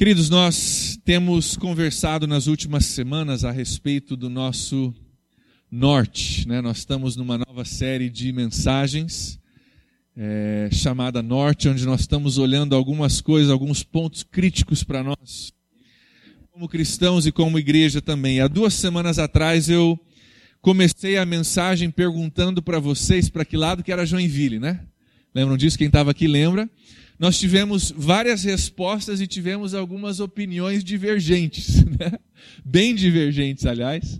Queridos, nós temos conversado nas últimas semanas a respeito do nosso norte. Né? Nós estamos numa nova série de mensagens é, chamada Norte, onde nós estamos olhando algumas coisas, alguns pontos críticos para nós, como cristãos e como igreja também. Há duas semanas atrás eu comecei a mensagem perguntando para vocês para que lado que era Joinville, né? Lembram disso? Quem estava aqui lembra? Nós tivemos várias respostas e tivemos algumas opiniões divergentes, né? bem divergentes, aliás,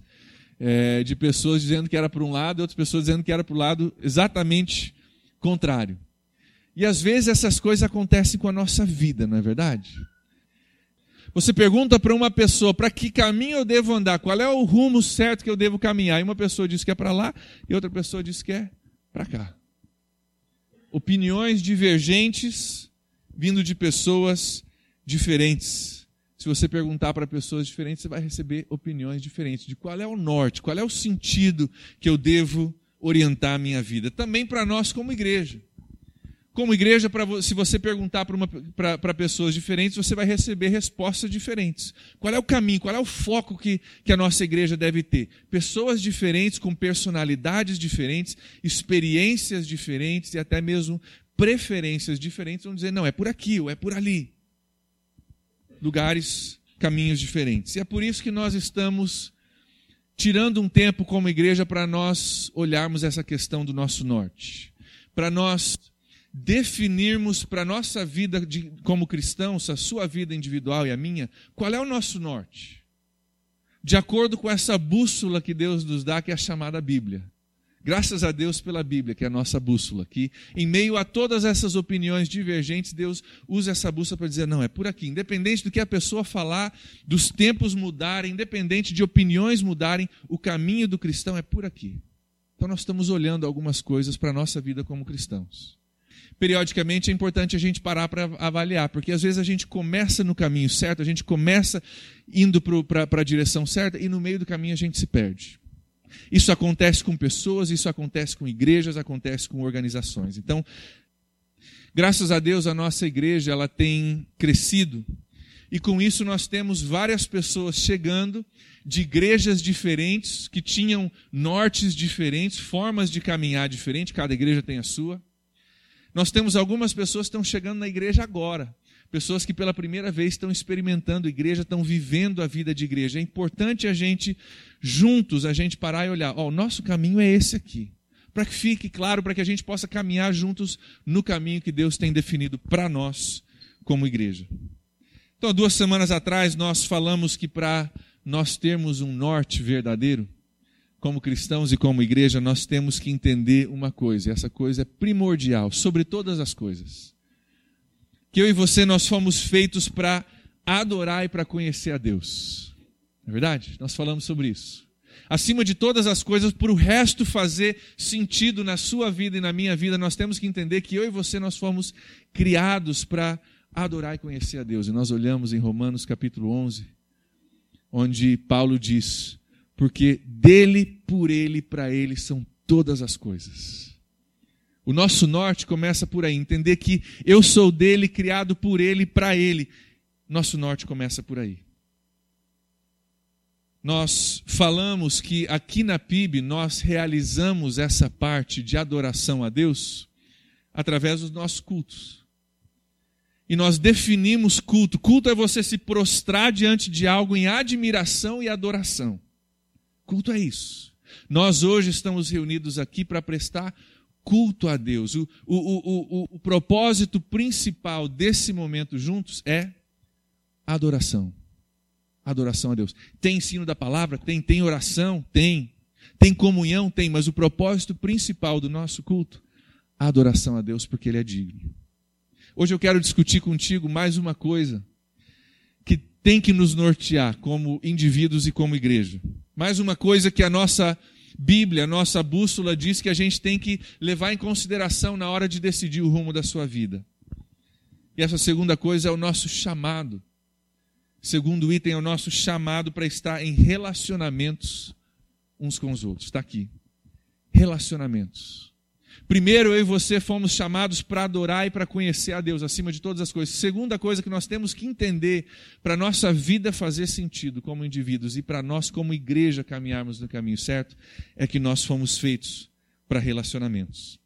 é, de pessoas dizendo que era para um lado e outras pessoas dizendo que era para o lado exatamente contrário. E às vezes essas coisas acontecem com a nossa vida, não é verdade? Você pergunta para uma pessoa para que caminho eu devo andar, qual é o rumo certo que eu devo caminhar, e uma pessoa diz que é para lá e outra pessoa diz que é para cá. Opiniões divergentes vindo de pessoas diferentes. Se você perguntar para pessoas diferentes, você vai receber opiniões diferentes de qual é o norte, qual é o sentido que eu devo orientar a minha vida. Também para nós como igreja. Como igreja, se você perguntar para pessoas diferentes, você vai receber respostas diferentes. Qual é o caminho, qual é o foco que, que a nossa igreja deve ter? Pessoas diferentes, com personalidades diferentes, experiências diferentes e até mesmo preferências diferentes vão dizer, não, é por aqui ou é por ali. Lugares, caminhos diferentes. E é por isso que nós estamos tirando um tempo como igreja para nós olharmos essa questão do nosso norte. Para nós definirmos para a nossa vida de, como cristãos, a sua vida individual e a minha, qual é o nosso norte. De acordo com essa bússola que Deus nos dá, que é a chamada Bíblia. Graças a Deus pela Bíblia, que é a nossa bússola, que em meio a todas essas opiniões divergentes, Deus usa essa bússola para dizer: não, é por aqui. Independente do que a pessoa falar, dos tempos mudarem, independente de opiniões mudarem, o caminho do cristão é por aqui. Então nós estamos olhando algumas coisas para a nossa vida como cristãos. Periodicamente é importante a gente parar para avaliar, porque às vezes a gente começa no caminho certo, a gente começa indo para a direção certa e no meio do caminho a gente se perde. Isso acontece com pessoas, isso acontece com igrejas, acontece com organizações. Então, graças a Deus, a nossa igreja ela tem crescido e com isso nós temos várias pessoas chegando de igrejas diferentes, que tinham nortes diferentes, formas de caminhar diferentes, cada igreja tem a sua. Nós temos algumas pessoas que estão chegando na igreja agora, pessoas que pela primeira vez estão experimentando igreja, estão vivendo a vida de igreja. É importante a gente, juntos, a gente parar e olhar, ó, o nosso caminho é esse aqui. Para que fique claro, para que a gente possa caminhar juntos no caminho que Deus tem definido para nós como igreja. Então, duas semanas atrás, nós falamos que para nós termos um norte verdadeiro, como cristãos e como igreja, nós temos que entender uma coisa, e essa coisa é primordial sobre todas as coisas que eu e você nós fomos feitos para adorar e para conhecer a Deus. Não é verdade? Nós falamos sobre isso. Acima de todas as coisas, por o resto fazer sentido na sua vida e na minha vida, nós temos que entender que eu e você nós fomos criados para adorar e conhecer a Deus. E nós olhamos em Romanos capítulo 11, onde Paulo diz: "Porque dele, por ele, para ele são todas as coisas." O nosso norte começa por aí, entender que eu sou dele, criado por ele, para ele. Nosso norte começa por aí. Nós falamos que aqui na PIB nós realizamos essa parte de adoração a Deus através dos nossos cultos. E nós definimos culto. Culto é você se prostrar diante de algo em admiração e adoração. Culto é isso. Nós hoje estamos reunidos aqui para prestar culto a Deus. O, o, o, o, propósito principal desse momento juntos é adoração. Adoração a Deus. Tem ensino da palavra? Tem. Tem oração? Tem. Tem comunhão? Tem. Mas o propósito principal do nosso culto? adoração a Deus, porque Ele é digno. Hoje eu quero discutir contigo mais uma coisa que tem que nos nortear como indivíduos e como igreja. Mais uma coisa que a nossa Bíblia, nossa bússola, diz que a gente tem que levar em consideração na hora de decidir o rumo da sua vida. E essa segunda coisa é o nosso chamado. Segundo item é o nosso chamado para estar em relacionamentos uns com os outros. Está aqui. Relacionamentos. Primeiro, eu e você fomos chamados para adorar e para conhecer a Deus acima de todas as coisas. Segunda coisa que nós temos que entender para a nossa vida fazer sentido como indivíduos e para nós, como igreja, caminharmos no caminho certo, é que nós fomos feitos para relacionamentos.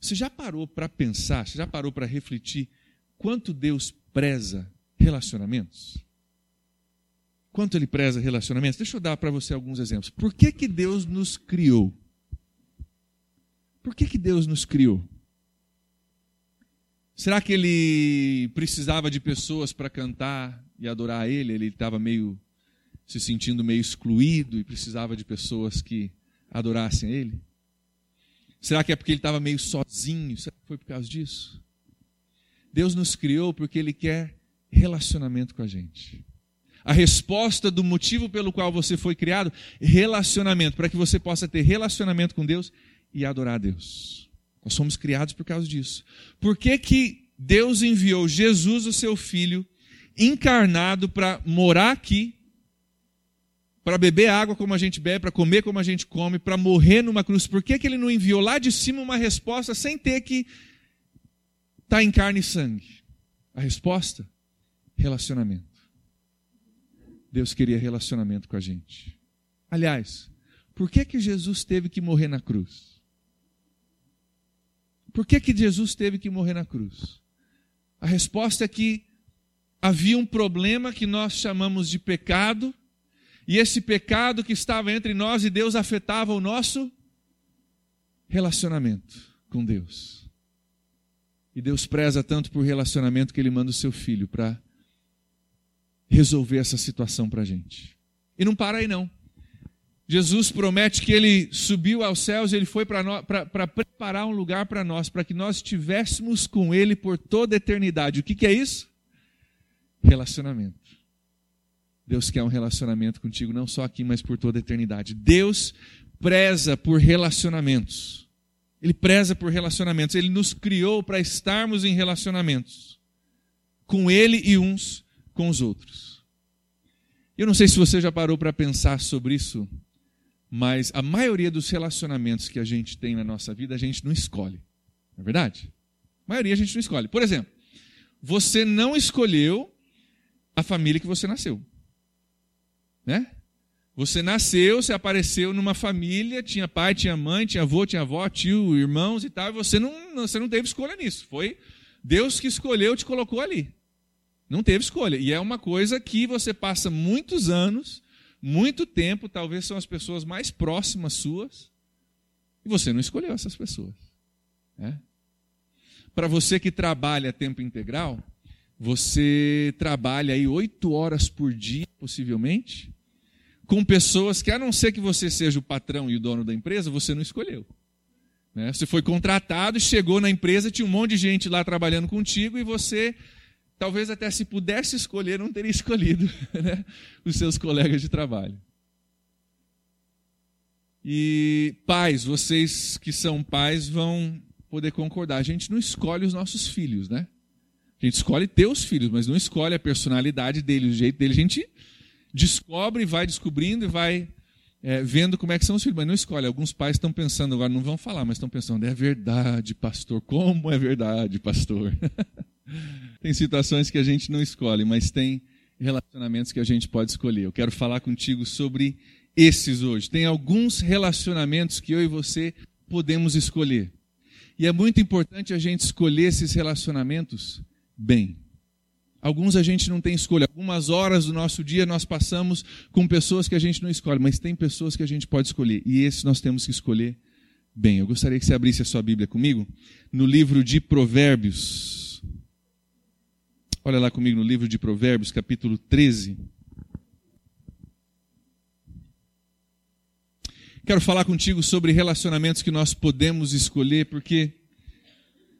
Você já parou para pensar, você já parou para refletir quanto Deus preza relacionamentos? Quanto ele preza relacionamentos? Deixa eu dar para você alguns exemplos. Por que, que Deus nos criou? Por que, que Deus nos criou? Será que ele precisava de pessoas para cantar e adorar a ele? Ele estava meio se sentindo meio excluído e precisava de pessoas que adorassem a ele? Será que é porque ele estava meio sozinho? Será que foi por causa disso? Deus nos criou porque ele quer relacionamento com a gente. A resposta do motivo pelo qual você foi criado, relacionamento, para que você possa ter relacionamento com Deus e adorar a Deus. Nós somos criados por causa disso. Por que, que Deus enviou Jesus, o seu filho, encarnado para morar aqui, para beber água como a gente bebe, para comer como a gente come, para morrer numa cruz? Por que, que ele não enviou lá de cima uma resposta sem ter que estar tá em carne e sangue? A resposta? Relacionamento. Deus queria relacionamento com a gente. Aliás, por que, que Jesus teve que morrer na cruz? Por que, que Jesus teve que morrer na cruz? A resposta é que havia um problema que nós chamamos de pecado, e esse pecado que estava entre nós e Deus afetava o nosso relacionamento com Deus. E Deus preza tanto por relacionamento que Ele manda o seu filho para resolver essa situação para a gente. E não para aí não. Jesus promete que ele subiu aos céus, ele foi para preparar um lugar para nós, para que nós estivéssemos com ele por toda a eternidade. O que, que é isso? Relacionamento. Deus quer um relacionamento contigo, não só aqui, mas por toda a eternidade. Deus preza por relacionamentos. Ele preza por relacionamentos. Ele nos criou para estarmos em relacionamentos com Ele e uns com os outros. Eu não sei se você já parou para pensar sobre isso mas a maioria dos relacionamentos que a gente tem na nossa vida, a gente não escolhe. Não é verdade? A maioria a gente não escolhe. Por exemplo, você não escolheu a família que você nasceu. Né? Você nasceu, você apareceu numa família, tinha pai, tinha mãe, tinha avô, tinha avó, tio, irmãos e tal, e você não, você não teve escolha nisso. Foi Deus que escolheu, te colocou ali. Não teve escolha. E é uma coisa que você passa muitos anos muito tempo, talvez são as pessoas mais próximas suas, e você não escolheu essas pessoas. Né? Para você que trabalha tempo integral, você trabalha aí oito horas por dia, possivelmente, com pessoas que, a não ser que você seja o patrão e o dono da empresa, você não escolheu. Né? Você foi contratado, chegou na empresa, tinha um monte de gente lá trabalhando contigo e você talvez até se pudesse escolher, não teria escolhido né? os seus colegas de trabalho. E pais, vocês que são pais vão poder concordar. A gente não escolhe os nossos filhos, né? A gente escolhe ter os filhos, mas não escolhe a personalidade dele, o jeito dele. A gente descobre, vai descobrindo e vai é, vendo como é que são os filhos, mas não escolhe. Alguns pais estão pensando agora, não vão falar, mas estão pensando, é verdade, pastor. Como é verdade, pastor? tem situações que a gente não escolhe, mas tem relacionamentos que a gente pode escolher. Eu quero falar contigo sobre esses hoje. Tem alguns relacionamentos que eu e você podemos escolher. E é muito importante a gente escolher esses relacionamentos bem. Alguns a gente não tem escolha. Algumas horas do nosso dia nós passamos com pessoas que a gente não escolhe, mas tem pessoas que a gente pode escolher. E esses nós temos que escolher bem. Eu gostaria que você abrisse a sua Bíblia comigo no livro de Provérbios. Olha lá comigo no livro de Provérbios, capítulo 13. Quero falar contigo sobre relacionamentos que nós podemos escolher, porque,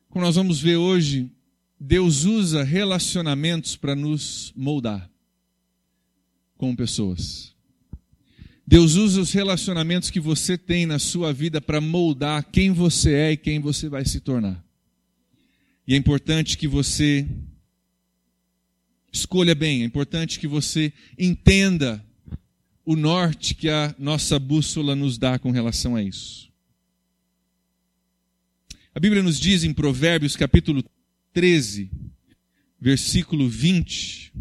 como nós vamos ver hoje, Deus usa relacionamentos para nos moldar com pessoas. Deus usa os relacionamentos que você tem na sua vida para moldar quem você é e quem você vai se tornar. E é importante que você Escolha bem, é importante que você entenda o norte que a nossa bússola nos dá com relação a isso. A Bíblia nos diz em Provérbios capítulo 13, versículo 20,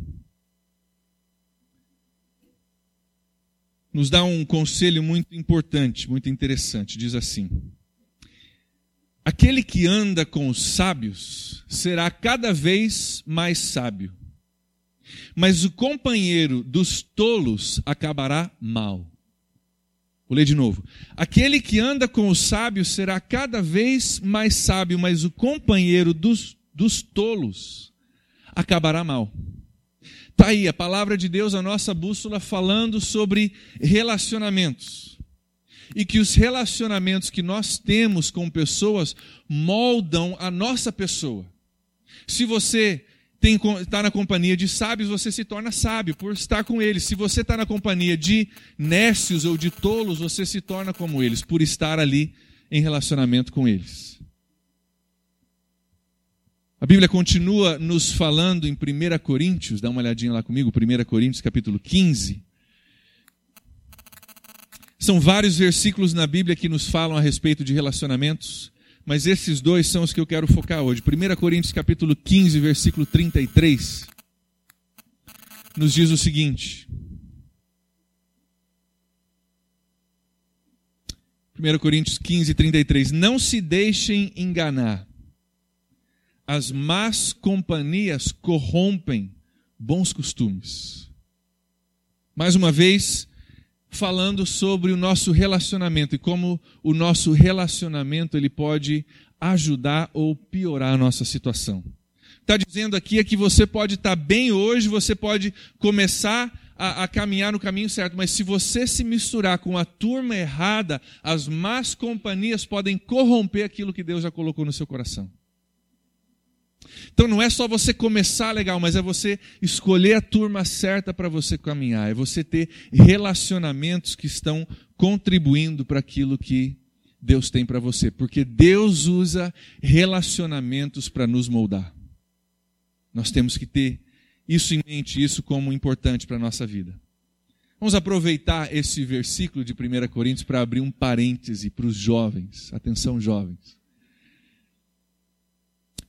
nos dá um conselho muito importante, muito interessante. Diz assim: Aquele que anda com os sábios será cada vez mais sábio, mas o companheiro dos tolos acabará mal. Vou ler de novo. Aquele que anda com os sábios será cada vez mais sábio, mas o companheiro dos, dos tolos acabará mal. Está aí a palavra de Deus, a nossa bússola, falando sobre relacionamentos. E que os relacionamentos que nós temos com pessoas moldam a nossa pessoa. Se você está na companhia de sábios, você se torna sábio por estar com eles. Se você está na companhia de nécios ou de tolos, você se torna como eles, por estar ali em relacionamento com eles. A Bíblia continua nos falando em 1 Coríntios, dá uma olhadinha lá comigo, 1 Coríntios capítulo 15. São vários versículos na Bíblia que nos falam a respeito de relacionamentos, mas esses dois são os que eu quero focar hoje. 1 Coríntios capítulo 15, versículo 33, nos diz o seguinte: 1 Coríntios 15, 33. Não se deixem enganar as más companhias corrompem bons costumes. Mais uma vez, falando sobre o nosso relacionamento e como o nosso relacionamento ele pode ajudar ou piorar a nossa situação. Está dizendo aqui é que você pode estar bem hoje, você pode começar a, a, caminhar no caminho certo, mas se você se misturar com a turma errada, as más companhias podem corromper aquilo que Deus já colocou no seu coração. Então não é só você começar legal, mas é você escolher a turma certa para você caminhar, é você ter relacionamentos que estão contribuindo para aquilo que Deus tem para você, porque Deus usa relacionamentos para nos moldar. Nós temos que ter isso em mente, isso como importante para a nossa vida. Vamos aproveitar esse versículo de 1 Coríntios para abrir um parêntese para os jovens. Atenção, jovens.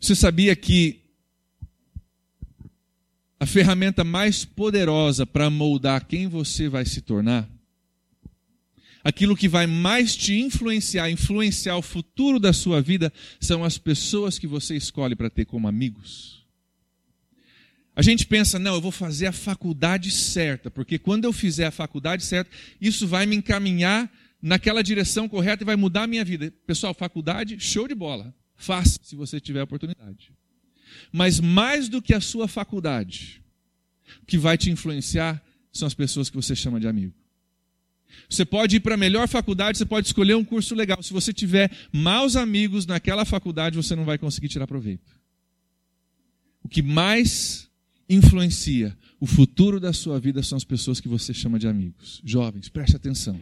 Você sabia que a ferramenta mais poderosa para moldar quem você vai se tornar, aquilo que vai mais te influenciar, influenciar o futuro da sua vida, são as pessoas que você escolhe para ter como amigos. A gente pensa, não, eu vou fazer a faculdade certa, porque quando eu fizer a faculdade certa, isso vai me encaminhar naquela direção correta e vai mudar a minha vida. Pessoal, faculdade, show de bola. Faça, se você tiver oportunidade. Mas mais do que a sua faculdade, o que vai te influenciar são as pessoas que você chama de amigo. Você pode ir para a melhor faculdade, você pode escolher um curso legal. Se você tiver maus amigos naquela faculdade, você não vai conseguir tirar proveito. O que mais influencia o futuro da sua vida são as pessoas que você chama de amigos. Jovens, preste atenção.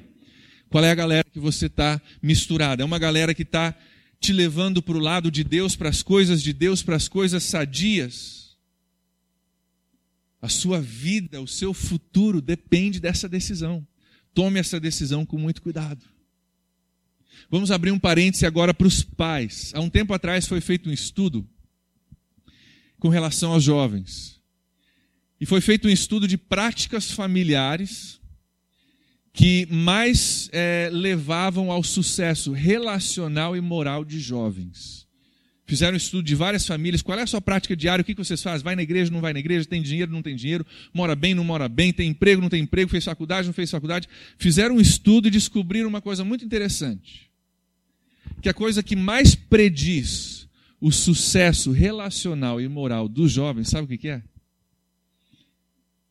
Qual é a galera que você está misturada? É uma galera que está te levando para o lado de Deus, para as coisas de Deus, para as coisas sadias. A sua vida, o seu futuro depende dessa decisão. Tome essa decisão com muito cuidado. Vamos abrir um parêntese agora para os pais. Há um tempo atrás foi feito um estudo com relação aos jovens. E foi feito um estudo de práticas familiares que mais é, levavam ao sucesso relacional e moral de jovens. Fizeram um estudo de várias famílias. Qual é a sua prática diária? O que vocês fazem? Vai na igreja, não vai na igreja? Tem dinheiro, não tem dinheiro? Mora bem, não mora bem? Tem emprego, não tem emprego? Fez faculdade, não fez faculdade? Fizeram um estudo e descobriram uma coisa muito interessante. Que a coisa que mais prediz o sucesso relacional e moral dos jovens, sabe o que é?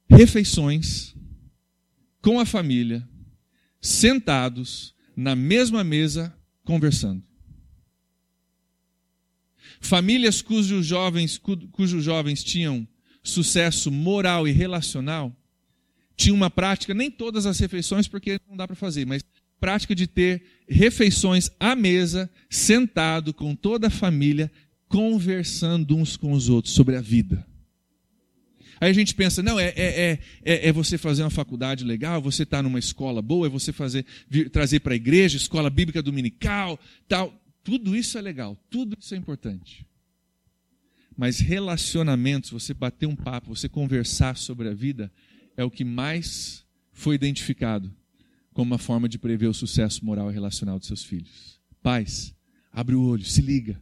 Refeições com a família, sentados na mesma mesa, conversando. Famílias cujos jovens, cujos jovens tinham sucesso moral e relacional, tinham uma prática, nem todas as refeições, porque não dá para fazer, mas prática de ter refeições à mesa, sentado com toda a família, conversando uns com os outros sobre a vida. Aí a gente pensa, não, é, é, é, é você fazer uma faculdade legal, você estar tá numa escola boa, é você fazer, vir, trazer para a igreja, escola bíblica dominical, tal. Tudo isso é legal, tudo isso é importante. Mas relacionamentos, você bater um papo, você conversar sobre a vida, é o que mais foi identificado como uma forma de prever o sucesso moral e relacional dos seus filhos. Pais, abre o olho, se liga.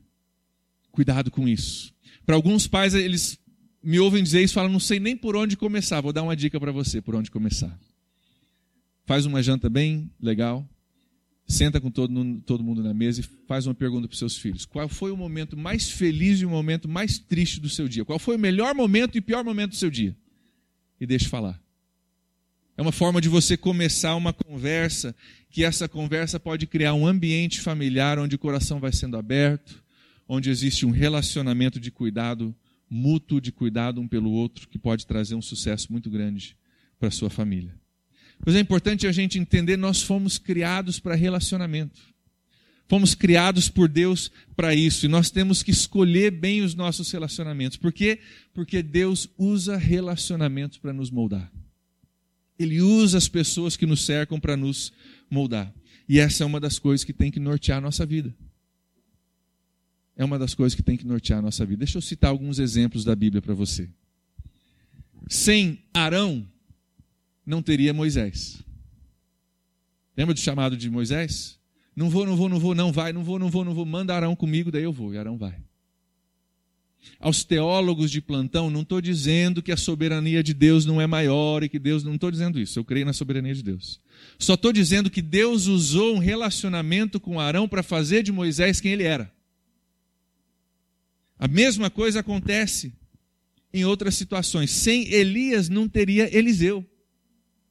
Cuidado com isso. Para alguns pais, eles me ouvem dizer isso e falam, não sei nem por onde começar. Vou dar uma dica para você por onde começar. Faz uma janta bem legal, senta com todo, todo mundo na mesa e faz uma pergunta para os seus filhos. Qual foi o momento mais feliz e o momento mais triste do seu dia? Qual foi o melhor momento e pior momento do seu dia? E deixe falar. É uma forma de você começar uma conversa, que essa conversa pode criar um ambiente familiar onde o coração vai sendo aberto, onde existe um relacionamento de cuidado mútuo, de cuidado um pelo outro, que pode trazer um sucesso muito grande para sua família. Pois é importante a gente entender, nós fomos criados para relacionamento. Fomos criados por Deus para isso e nós temos que escolher bem os nossos relacionamentos. Por quê? Porque Deus usa relacionamentos para nos moldar. Ele usa as pessoas que nos cercam para nos moldar. E essa é uma das coisas que tem que nortear a nossa vida. É uma das coisas que tem que nortear a nossa vida. Deixa eu citar alguns exemplos da Bíblia para você. Sem Arão, não teria Moisés. Lembra do chamado de Moisés? Não vou, não vou, não vou, não vai, não vou, não vou, não vou. Manda Arão comigo, daí eu vou. E Arão vai. Aos teólogos de plantão, não estou dizendo que a soberania de Deus não é maior e que Deus. Não estou dizendo isso. Eu creio na soberania de Deus. Só estou dizendo que Deus usou um relacionamento com Arão para fazer de Moisés quem ele era. A mesma coisa acontece em outras situações. Sem Elias não teria Eliseu.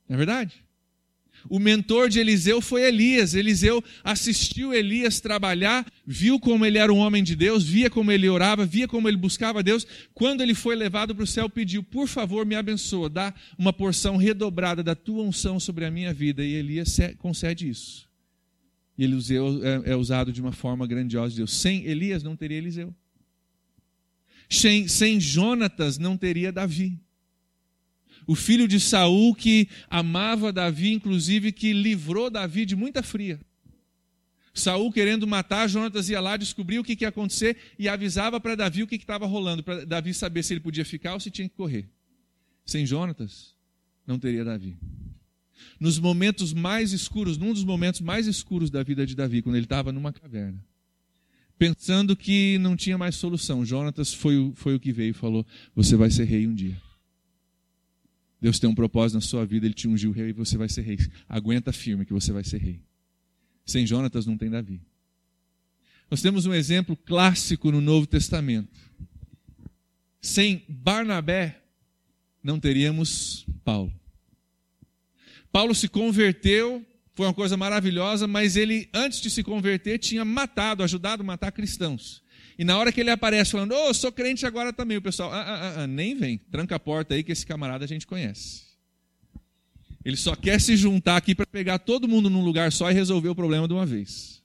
Não é verdade? O mentor de Eliseu foi Elias. Eliseu assistiu Elias trabalhar, viu como ele era um homem de Deus, via como ele orava, via como ele buscava Deus. Quando ele foi levado para o céu, pediu: Por favor, me abençoa, dá uma porção redobrada da tua unção sobre a minha vida. E Elias concede isso. E Eliseu é, é usado de uma forma grandiosa de Deus. Sem Elias não teria Eliseu. Sem, sem Jonatas não teria Davi o filho de Saul que amava Davi, inclusive que livrou Davi de muita fria. Saul querendo matar, Jonatas ia lá, descobria o que, que ia acontecer e avisava para Davi o que estava rolando, para Davi saber se ele podia ficar ou se tinha que correr. Sem Jonatas, não teria Davi. Nos momentos mais escuros, num dos momentos mais escuros da vida de Davi, quando ele estava numa caverna, pensando que não tinha mais solução, Jonatas foi, foi o que veio e falou: Você vai ser rei um dia. Deus tem um propósito na sua vida, ele te ungiu rei e você vai ser rei. Aguenta firme que você vai ser rei. Sem Jonatas não tem Davi. Nós temos um exemplo clássico no Novo Testamento. Sem Barnabé não teríamos Paulo. Paulo se converteu, foi uma coisa maravilhosa, mas ele, antes de se converter, tinha matado, ajudado a matar cristãos. E na hora que ele aparece falando, ô, oh, sou crente agora também, o pessoal, ah, ah, ah, ah, nem vem, tranca a porta aí que esse camarada a gente conhece. Ele só quer se juntar aqui para pegar todo mundo num lugar só e resolver o problema de uma vez.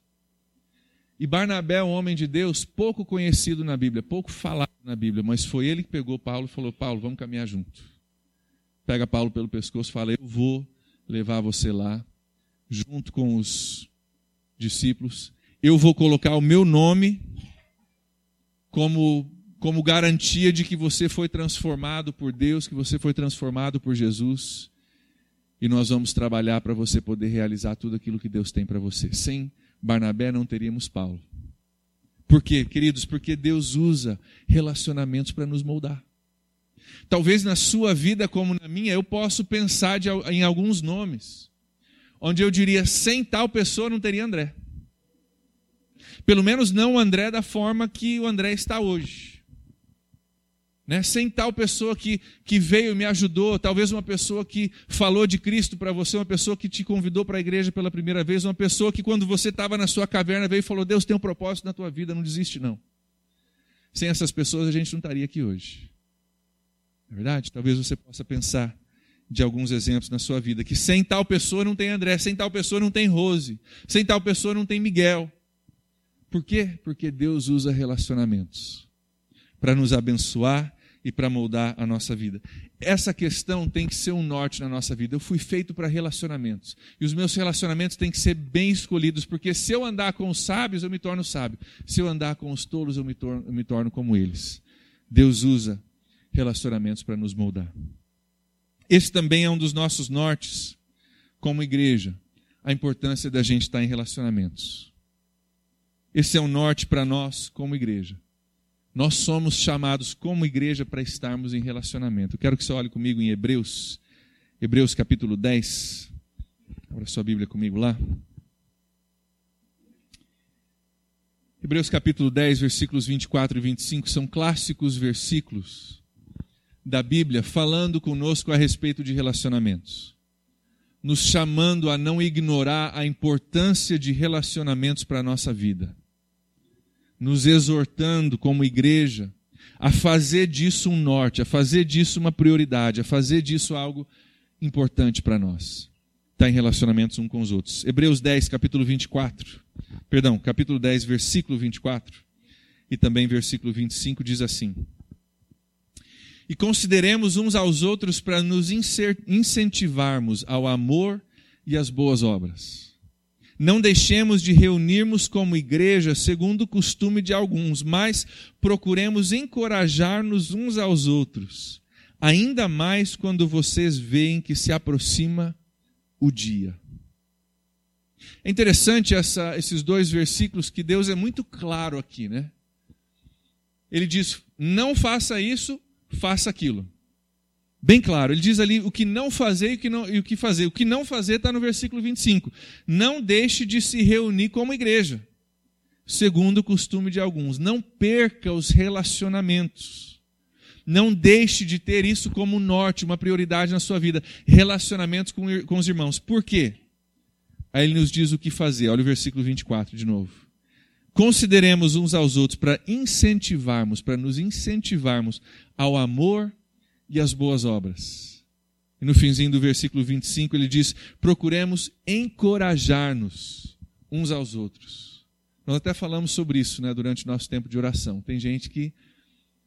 E Barnabé é um homem de Deus pouco conhecido na Bíblia, pouco falado na Bíblia, mas foi ele que pegou Paulo e falou: Paulo, vamos caminhar junto. Pega Paulo pelo pescoço e fala: Eu vou levar você lá, junto com os discípulos. Eu vou colocar o meu nome como, como garantia de que você foi transformado por Deus, que você foi transformado por Jesus. E nós vamos trabalhar para você poder realizar tudo aquilo que Deus tem para você. Sem Barnabé não teríamos Paulo. Por quê, queridos? Porque Deus usa relacionamentos para nos moldar. Talvez na sua vida, como na minha, eu posso pensar de, em alguns nomes, onde eu diria: sem tal pessoa não teria André. Pelo menos não o André da forma que o André está hoje. Né? Sem tal pessoa que, que veio e me ajudou, talvez uma pessoa que falou de Cristo para você, uma pessoa que te convidou para a igreja pela primeira vez, uma pessoa que quando você estava na sua caverna veio e falou: Deus tem um propósito na tua vida, não desiste não. Sem essas pessoas a gente não estaria aqui hoje. É verdade? Talvez você possa pensar de alguns exemplos na sua vida que sem tal pessoa não tem André, sem tal pessoa não tem Rose, sem tal pessoa não tem Miguel. Por quê? Porque Deus usa relacionamentos para nos abençoar e para moldar a nossa vida. Essa questão tem que ser um norte na nossa vida. Eu fui feito para relacionamentos. E os meus relacionamentos têm que ser bem escolhidos, porque se eu andar com os sábios, eu me torno sábio. Se eu andar com os tolos, eu me torno, eu me torno como eles. Deus usa relacionamentos para nos moldar. Esse também é um dos nossos nortes como igreja, a importância da gente estar em relacionamentos. Esse é o norte para nós como igreja. Nós somos chamados como igreja para estarmos em relacionamento. Eu quero que você olhe comigo em Hebreus, Hebreus capítulo 10. Abra sua Bíblia comigo lá. Hebreus capítulo 10, versículos 24 e 25 são clássicos versículos da Bíblia falando conosco a respeito de relacionamentos. Nos chamando a não ignorar a importância de relacionamentos para a nossa vida nos exortando como igreja a fazer disso um norte, a fazer disso uma prioridade, a fazer disso algo importante para nós. Está em relacionamentos um com os outros. Hebreus 10, capítulo 24. Perdão, capítulo 10, versículo 24. E também versículo 25 diz assim: E consideremos uns aos outros para nos incentivarmos ao amor e às boas obras não deixemos de reunirmos como igreja segundo o costume de alguns, mas procuremos encorajar-nos uns aos outros, ainda mais quando vocês veem que se aproxima o dia. É interessante essa, esses dois versículos que Deus é muito claro aqui, né? Ele diz: não faça isso, faça aquilo. Bem claro, ele diz ali o que não fazer e o que, não, e o que fazer. O que não fazer está no versículo 25. Não deixe de se reunir como igreja, segundo o costume de alguns. Não perca os relacionamentos. Não deixe de ter isso como norte, uma prioridade na sua vida. Relacionamentos com, com os irmãos. Por quê? Aí ele nos diz o que fazer. Olha o versículo 24 de novo. Consideremos uns aos outros para incentivarmos, para nos incentivarmos ao amor e as boas obras. E no finzinho do versículo 25 ele diz: procuremos encorajar-nos uns aos outros. Nós até falamos sobre isso né, durante o nosso tempo de oração. Tem gente que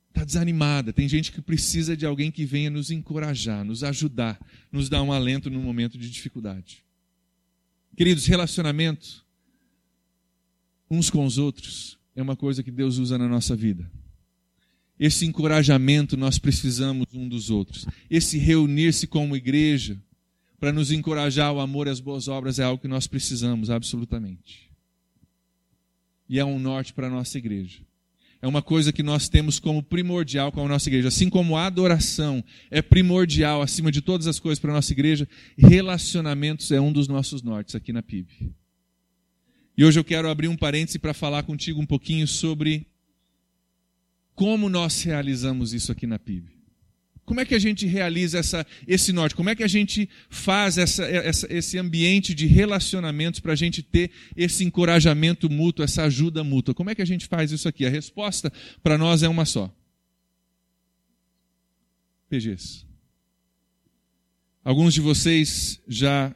está desanimada, tem gente que precisa de alguém que venha nos encorajar, nos ajudar, nos dar um alento no momento de dificuldade. Queridos, relacionamento uns com os outros é uma coisa que Deus usa na nossa vida. Esse encorajamento nós precisamos um dos outros. Esse reunir-se como igreja para nos encorajar ao amor e às boas obras é algo que nós precisamos absolutamente. E é um norte para a nossa igreja. É uma coisa que nós temos como primordial com a nossa igreja. Assim como a adoração é primordial acima de todas as coisas para a nossa igreja, relacionamentos é um dos nossos nortes aqui na PIB. E hoje eu quero abrir um parêntese para falar contigo um pouquinho sobre como nós realizamos isso aqui na PIB? Como é que a gente realiza essa, esse norte? Como é que a gente faz essa, essa, esse ambiente de relacionamentos para a gente ter esse encorajamento mútuo, essa ajuda mútua? Como é que a gente faz isso aqui? A resposta para nós é uma só: PGs. Alguns de vocês já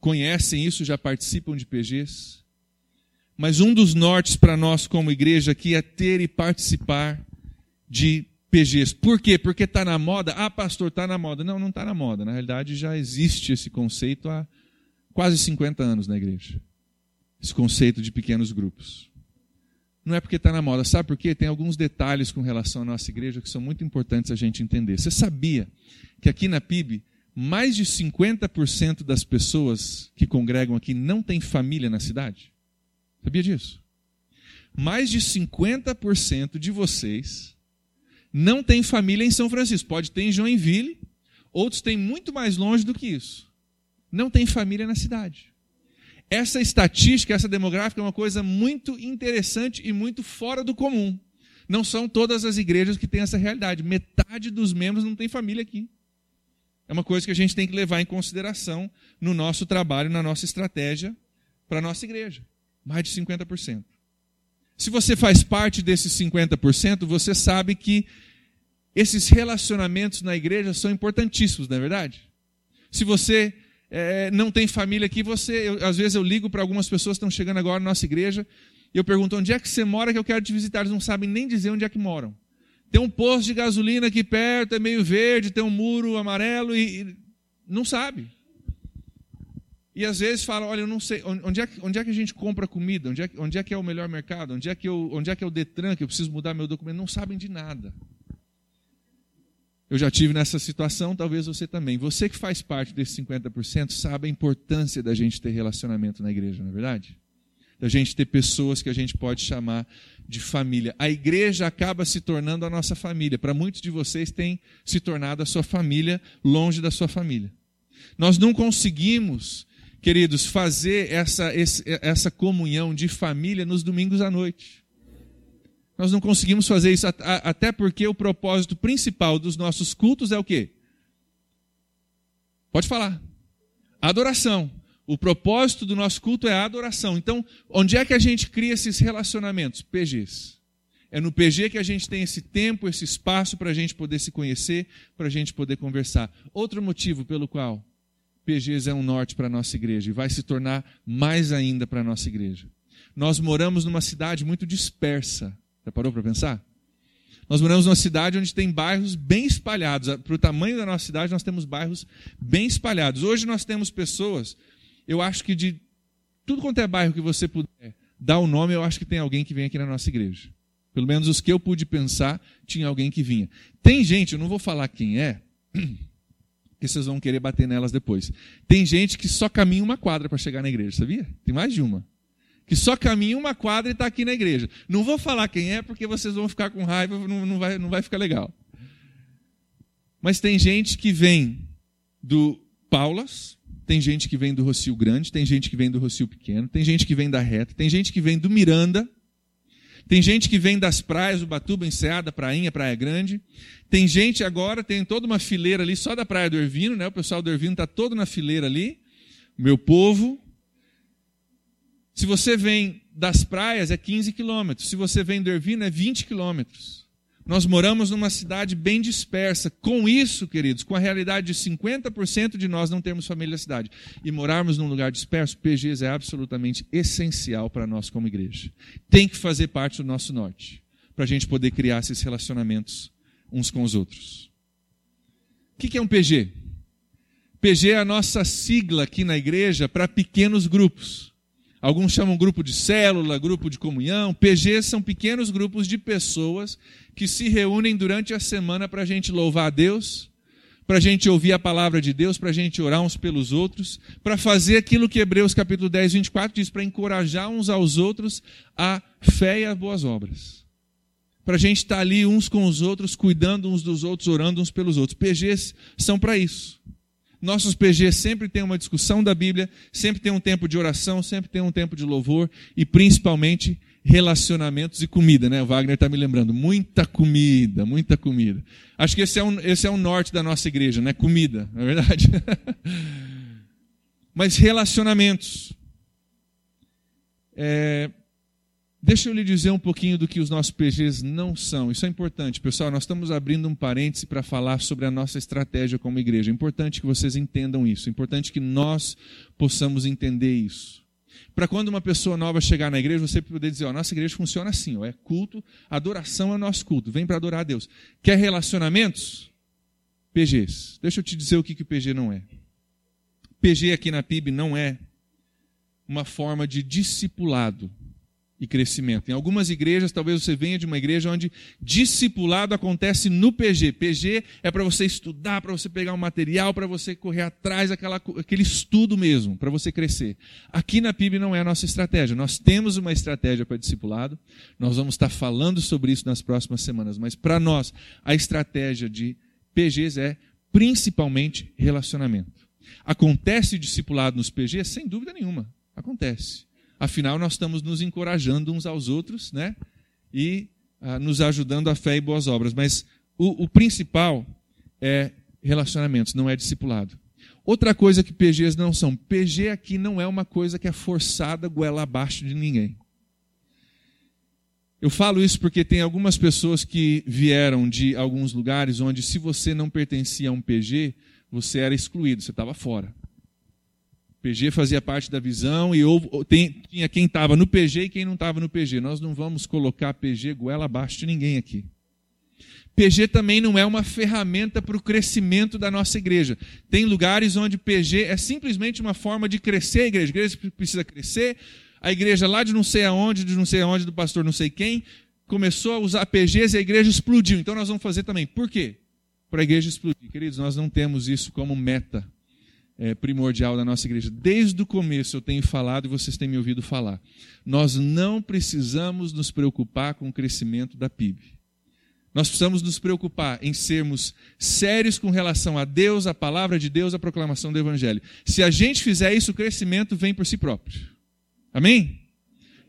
conhecem isso, já participam de PGs. Mas um dos nortes para nós como igreja aqui é ter e participar de PGs. Por quê? Porque está na moda? Ah, pastor, está na moda. Não, não está na moda. Na realidade, já existe esse conceito há quase 50 anos na igreja. Esse conceito de pequenos grupos. Não é porque está na moda. Sabe por quê? Tem alguns detalhes com relação à nossa igreja que são muito importantes a gente entender. Você sabia que aqui na PIB, mais de 50% das pessoas que congregam aqui não têm família na cidade? Sabia disso? Mais de 50% de vocês não tem família em São Francisco. Pode ter em Joinville, outros têm muito mais longe do que isso. Não tem família na cidade. Essa estatística, essa demográfica é uma coisa muito interessante e muito fora do comum. Não são todas as igrejas que têm essa realidade. Metade dos membros não tem família aqui. É uma coisa que a gente tem que levar em consideração no nosso trabalho, na nossa estratégia para a nossa igreja. Mais de 50%. Se você faz parte desses 50%, você sabe que esses relacionamentos na igreja são importantíssimos, não é verdade? Se você é, não tem família aqui, você, eu, às vezes eu ligo para algumas pessoas que estão chegando agora na nossa igreja e eu pergunto onde é que você mora que eu quero te visitar. Eles não sabem nem dizer onde é que moram. Tem um posto de gasolina aqui perto, é meio verde, tem um muro amarelo e, e não sabe. E às vezes fala, olha, eu não sei, onde é, onde é que a gente compra comida? Onde é, onde é que é o melhor mercado? Onde é, que eu, onde é que é o Detran que eu preciso mudar meu documento? Não sabem de nada. Eu já tive nessa situação, talvez você também. Você que faz parte desses 50% sabe a importância da gente ter relacionamento na igreja, não é verdade? Da gente ter pessoas que a gente pode chamar de família. A igreja acaba se tornando a nossa família. Para muitos de vocês tem se tornado a sua família longe da sua família. Nós não conseguimos, queridos, fazer essa, essa comunhão de família nos domingos à noite. Nós não conseguimos fazer isso, até porque o propósito principal dos nossos cultos é o quê? Pode falar. Adoração. O propósito do nosso culto é a adoração. Então, onde é que a gente cria esses relacionamentos? PGs. É no PG que a gente tem esse tempo, esse espaço para a gente poder se conhecer, para a gente poder conversar. Outro motivo pelo qual PGs é um norte para a nossa igreja e vai se tornar mais ainda para a nossa igreja. Nós moramos numa cidade muito dispersa. Já parou para pensar? Nós moramos numa cidade onde tem bairros bem espalhados. Para o tamanho da nossa cidade, nós temos bairros bem espalhados. Hoje nós temos pessoas, eu acho que de tudo quanto é bairro que você puder dar o um nome, eu acho que tem alguém que vem aqui na nossa igreja. Pelo menos os que eu pude pensar, tinha alguém que vinha. Tem gente, eu não vou falar quem é, porque vocês vão querer bater nelas depois. Tem gente que só caminha uma quadra para chegar na igreja, sabia? Tem mais de uma que só caminha uma quadra e está aqui na igreja. Não vou falar quem é, porque vocês vão ficar com raiva, não, não, vai, não vai ficar legal. Mas tem gente que vem do Paulas, tem gente que vem do Rocio Grande, tem gente que vem do Rocio Pequeno, tem gente que vem da Reta, tem gente que vem do Miranda, tem gente que vem das praias, do Batuba, Enseada, Prainha, Praia Grande. Tem gente agora, tem toda uma fileira ali só da Praia do Ervino, né? O pessoal do Ervino está todo na fileira ali. Meu povo, se você vem das praias, é 15 quilômetros. Se você vem do Ervino, é 20 quilômetros. Nós moramos numa cidade bem dispersa. Com isso, queridos, com a realidade de 50% de nós não termos família na cidade e morarmos num lugar disperso, PGs é absolutamente essencial para nós como igreja. Tem que fazer parte do nosso norte para a gente poder criar esses relacionamentos uns com os outros. O que é um PG? PG é a nossa sigla aqui na igreja para pequenos grupos. Alguns chamam grupo de célula, grupo de comunhão. PG são pequenos grupos de pessoas que se reúnem durante a semana para a gente louvar a Deus, para a gente ouvir a palavra de Deus, para a gente orar uns pelos outros, para fazer aquilo que Hebreus capítulo 10, 24 diz, para encorajar uns aos outros a fé e as boas obras. Para a gente estar ali uns com os outros, cuidando uns dos outros, orando uns pelos outros. PGs são para isso. Nossos PG sempre tem uma discussão da Bíblia, sempre tem um tempo de oração, sempre tem um tempo de louvor e principalmente relacionamentos e comida, né? O Wagner está me lembrando. Muita comida, muita comida. Acho que esse é, um, esse é o norte da nossa igreja, né? Comida, não é verdade? Mas relacionamentos. É, Deixa eu lhe dizer um pouquinho do que os nossos PGs não são. Isso é importante, pessoal. Nós estamos abrindo um parêntese para falar sobre a nossa estratégia como igreja. É importante que vocês entendam isso. É importante que nós possamos entender isso. Para quando uma pessoa nova chegar na igreja, você poder dizer: ó, nossa igreja funciona assim, ó, é culto, adoração é nosso culto, vem para adorar a Deus. Quer relacionamentos? PGs. Deixa eu te dizer o que, que o PG não é. PG aqui na PIB não é uma forma de discipulado e crescimento. Em algumas igrejas, talvez você venha de uma igreja onde discipulado acontece no PG. PG é para você estudar, para você pegar um material, para você correr atrás daquela, aquele estudo mesmo, para você crescer. Aqui na PIB não é a nossa estratégia. Nós temos uma estratégia para discipulado, nós vamos estar falando sobre isso nas próximas semanas, mas para nós, a estratégia de PGs é principalmente relacionamento. Acontece discipulado nos PGs? Sem dúvida nenhuma. Acontece. Afinal, nós estamos nos encorajando uns aos outros, né? E ah, nos ajudando a fé e boas obras. Mas o, o principal é relacionamentos, não é discipulado. Outra coisa que PGs não são. PG aqui não é uma coisa que é forçada goela abaixo de ninguém. Eu falo isso porque tem algumas pessoas que vieram de alguns lugares onde, se você não pertencia a um PG, você era excluído, você estava fora. PG fazia parte da visão e houve, tem, tinha quem estava no PG e quem não estava no PG. Nós não vamos colocar PG goela abaixo de ninguém aqui. PG também não é uma ferramenta para o crescimento da nossa igreja. Tem lugares onde PG é simplesmente uma forma de crescer a igreja. A igreja precisa crescer. A igreja lá de não sei aonde, de não sei aonde, do pastor não sei quem, começou a usar PGs e a igreja explodiu. Então nós vamos fazer também. Por quê? Para a igreja explodir. Queridos, nós não temos isso como meta é, primordial da nossa igreja. Desde o começo eu tenho falado e vocês têm me ouvido falar. Nós não precisamos nos preocupar com o crescimento da PIB. Nós precisamos nos preocupar em sermos sérios com relação a Deus, a palavra de Deus, a proclamação do Evangelho. Se a gente fizer isso, o crescimento vem por si próprio. Amém?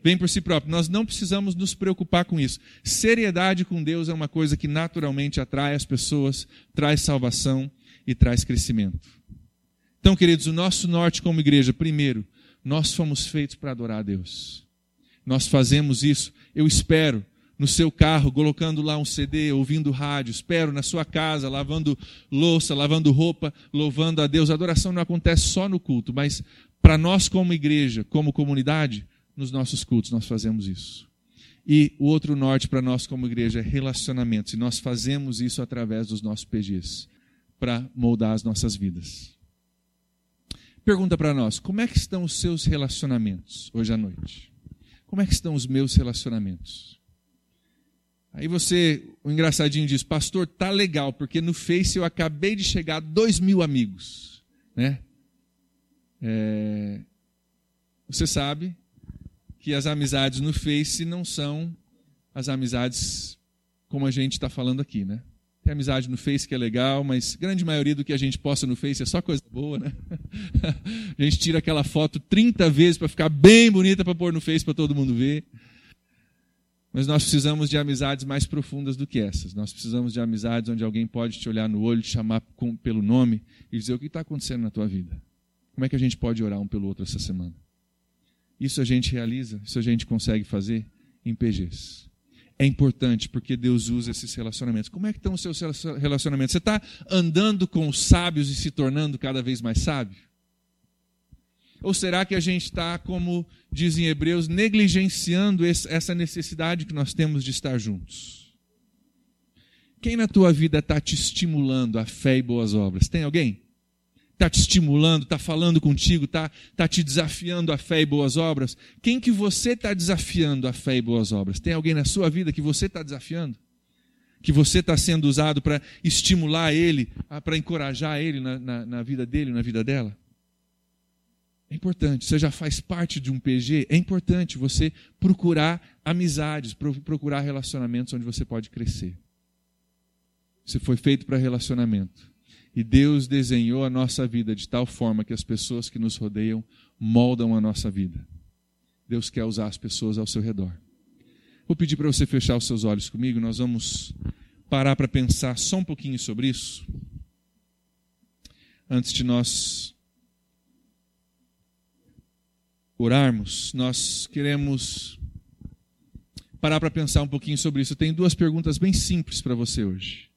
Vem por si próprio. Nós não precisamos nos preocupar com isso. Seriedade com Deus é uma coisa que naturalmente atrai as pessoas, traz salvação e traz crescimento. Então, queridos, o nosso norte como igreja, primeiro, nós fomos feitos para adorar a Deus. Nós fazemos isso, eu espero, no seu carro, colocando lá um CD, ouvindo rádio, espero na sua casa, lavando louça, lavando roupa, louvando a Deus. A adoração não acontece só no culto, mas para nós como igreja, como comunidade, nos nossos cultos nós fazemos isso. E o outro norte para nós como igreja é relacionamentos, e nós fazemos isso através dos nossos PGs, para moldar as nossas vidas. Pergunta para nós: como é que estão os seus relacionamentos hoje à noite? Como é que estão os meus relacionamentos? Aí você, o engraçadinho diz, pastor, tá legal, porque no Face eu acabei de chegar a dois mil amigos, né? É, você sabe que as amizades no Face não são as amizades como a gente está falando aqui, né? Tem amizade no Face que é legal, mas grande maioria do que a gente posta no Face é só coisa boa, né? a gente tira aquela foto 30 vezes para ficar bem bonita para pôr no Face para todo mundo ver. Mas nós precisamos de amizades mais profundas do que essas. Nós precisamos de amizades onde alguém pode te olhar no olho, te chamar com, pelo nome e dizer o que está acontecendo na tua vida. Como é que a gente pode orar um pelo outro essa semana? Isso a gente realiza, isso a gente consegue fazer em PGs é importante porque Deus usa esses relacionamentos. Como é que estão os seus relacionamentos? Você está andando com os sábios e se tornando cada vez mais sábio? Ou será que a gente está, como dizem Hebreus, negligenciando essa necessidade que nós temos de estar juntos? Quem na tua vida está te estimulando a fé e boas obras? Tem alguém? Está te estimulando, está falando contigo, está tá te desafiando a fé e boas obras? Quem que você está desafiando a fé e boas obras? Tem alguém na sua vida que você está desafiando? Que você está sendo usado para estimular ele, para encorajar ele na, na, na vida dele, na vida dela? É importante, você já faz parte de um PG, é importante você procurar amizades, procurar relacionamentos onde você pode crescer. Você foi feito para relacionamento. E Deus desenhou a nossa vida de tal forma que as pessoas que nos rodeiam moldam a nossa vida. Deus quer usar as pessoas ao seu redor. Vou pedir para você fechar os seus olhos comigo, nós vamos parar para pensar só um pouquinho sobre isso. Antes de nós orarmos, nós queremos parar para pensar um pouquinho sobre isso. Eu tenho duas perguntas bem simples para você hoje.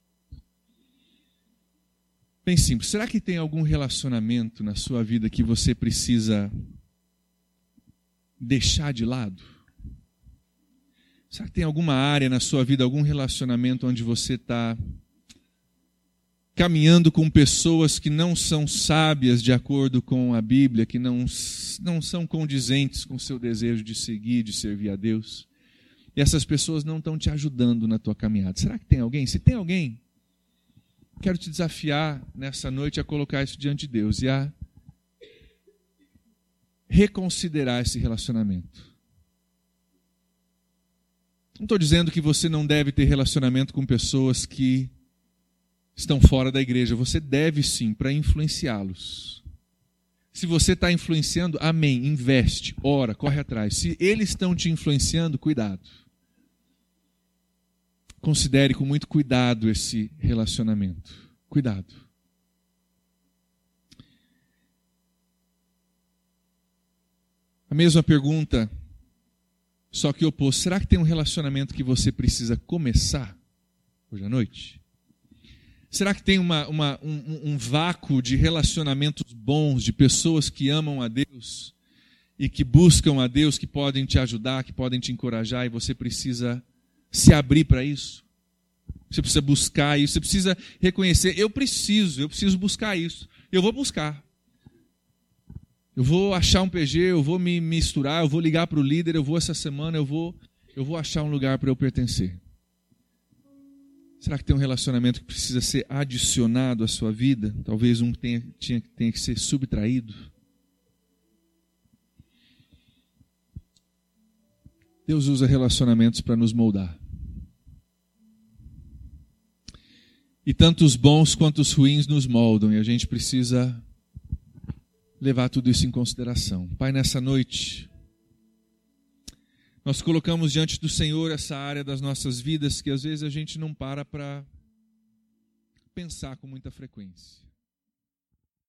Bem simples. Será que tem algum relacionamento na sua vida que você precisa deixar de lado? Será que tem alguma área na sua vida, algum relacionamento onde você está caminhando com pessoas que não são sábias de acordo com a Bíblia, que não, não são condizentes com o seu desejo de seguir, de servir a Deus? E essas pessoas não estão te ajudando na tua caminhada. Será que tem alguém? Se tem alguém, quero te desafiar nessa noite a colocar isso diante de Deus e a reconsiderar esse relacionamento. Não estou dizendo que você não deve ter relacionamento com pessoas que estão fora da igreja. Você deve sim, para influenciá-los. Se você está influenciando, amém, investe, ora, corre atrás. Se eles estão te influenciando, cuidado. Considere com muito cuidado esse relacionamento. Cuidado. A mesma pergunta, só que oposto. Será que tem um relacionamento que você precisa começar hoje à noite? Será que tem uma, uma, um, um vácuo de relacionamentos bons, de pessoas que amam a Deus e que buscam a Deus, que podem te ajudar, que podem te encorajar e você precisa se abrir para isso? Você precisa buscar isso, você precisa reconhecer, eu preciso, eu preciso buscar isso. Eu vou buscar. Eu vou achar um PG, eu vou me misturar, eu vou ligar para o líder, eu vou essa semana, eu vou, eu vou achar um lugar para eu pertencer. Será que tem um relacionamento que precisa ser adicionado à sua vida? Talvez um tenha, tenha, tenha que ser subtraído. Deus usa relacionamentos para nos moldar. E tanto os bons quanto os ruins nos moldam, e a gente precisa levar tudo isso em consideração. Pai, nessa noite, nós colocamos diante do Senhor essa área das nossas vidas que às vezes a gente não para para pensar com muita frequência.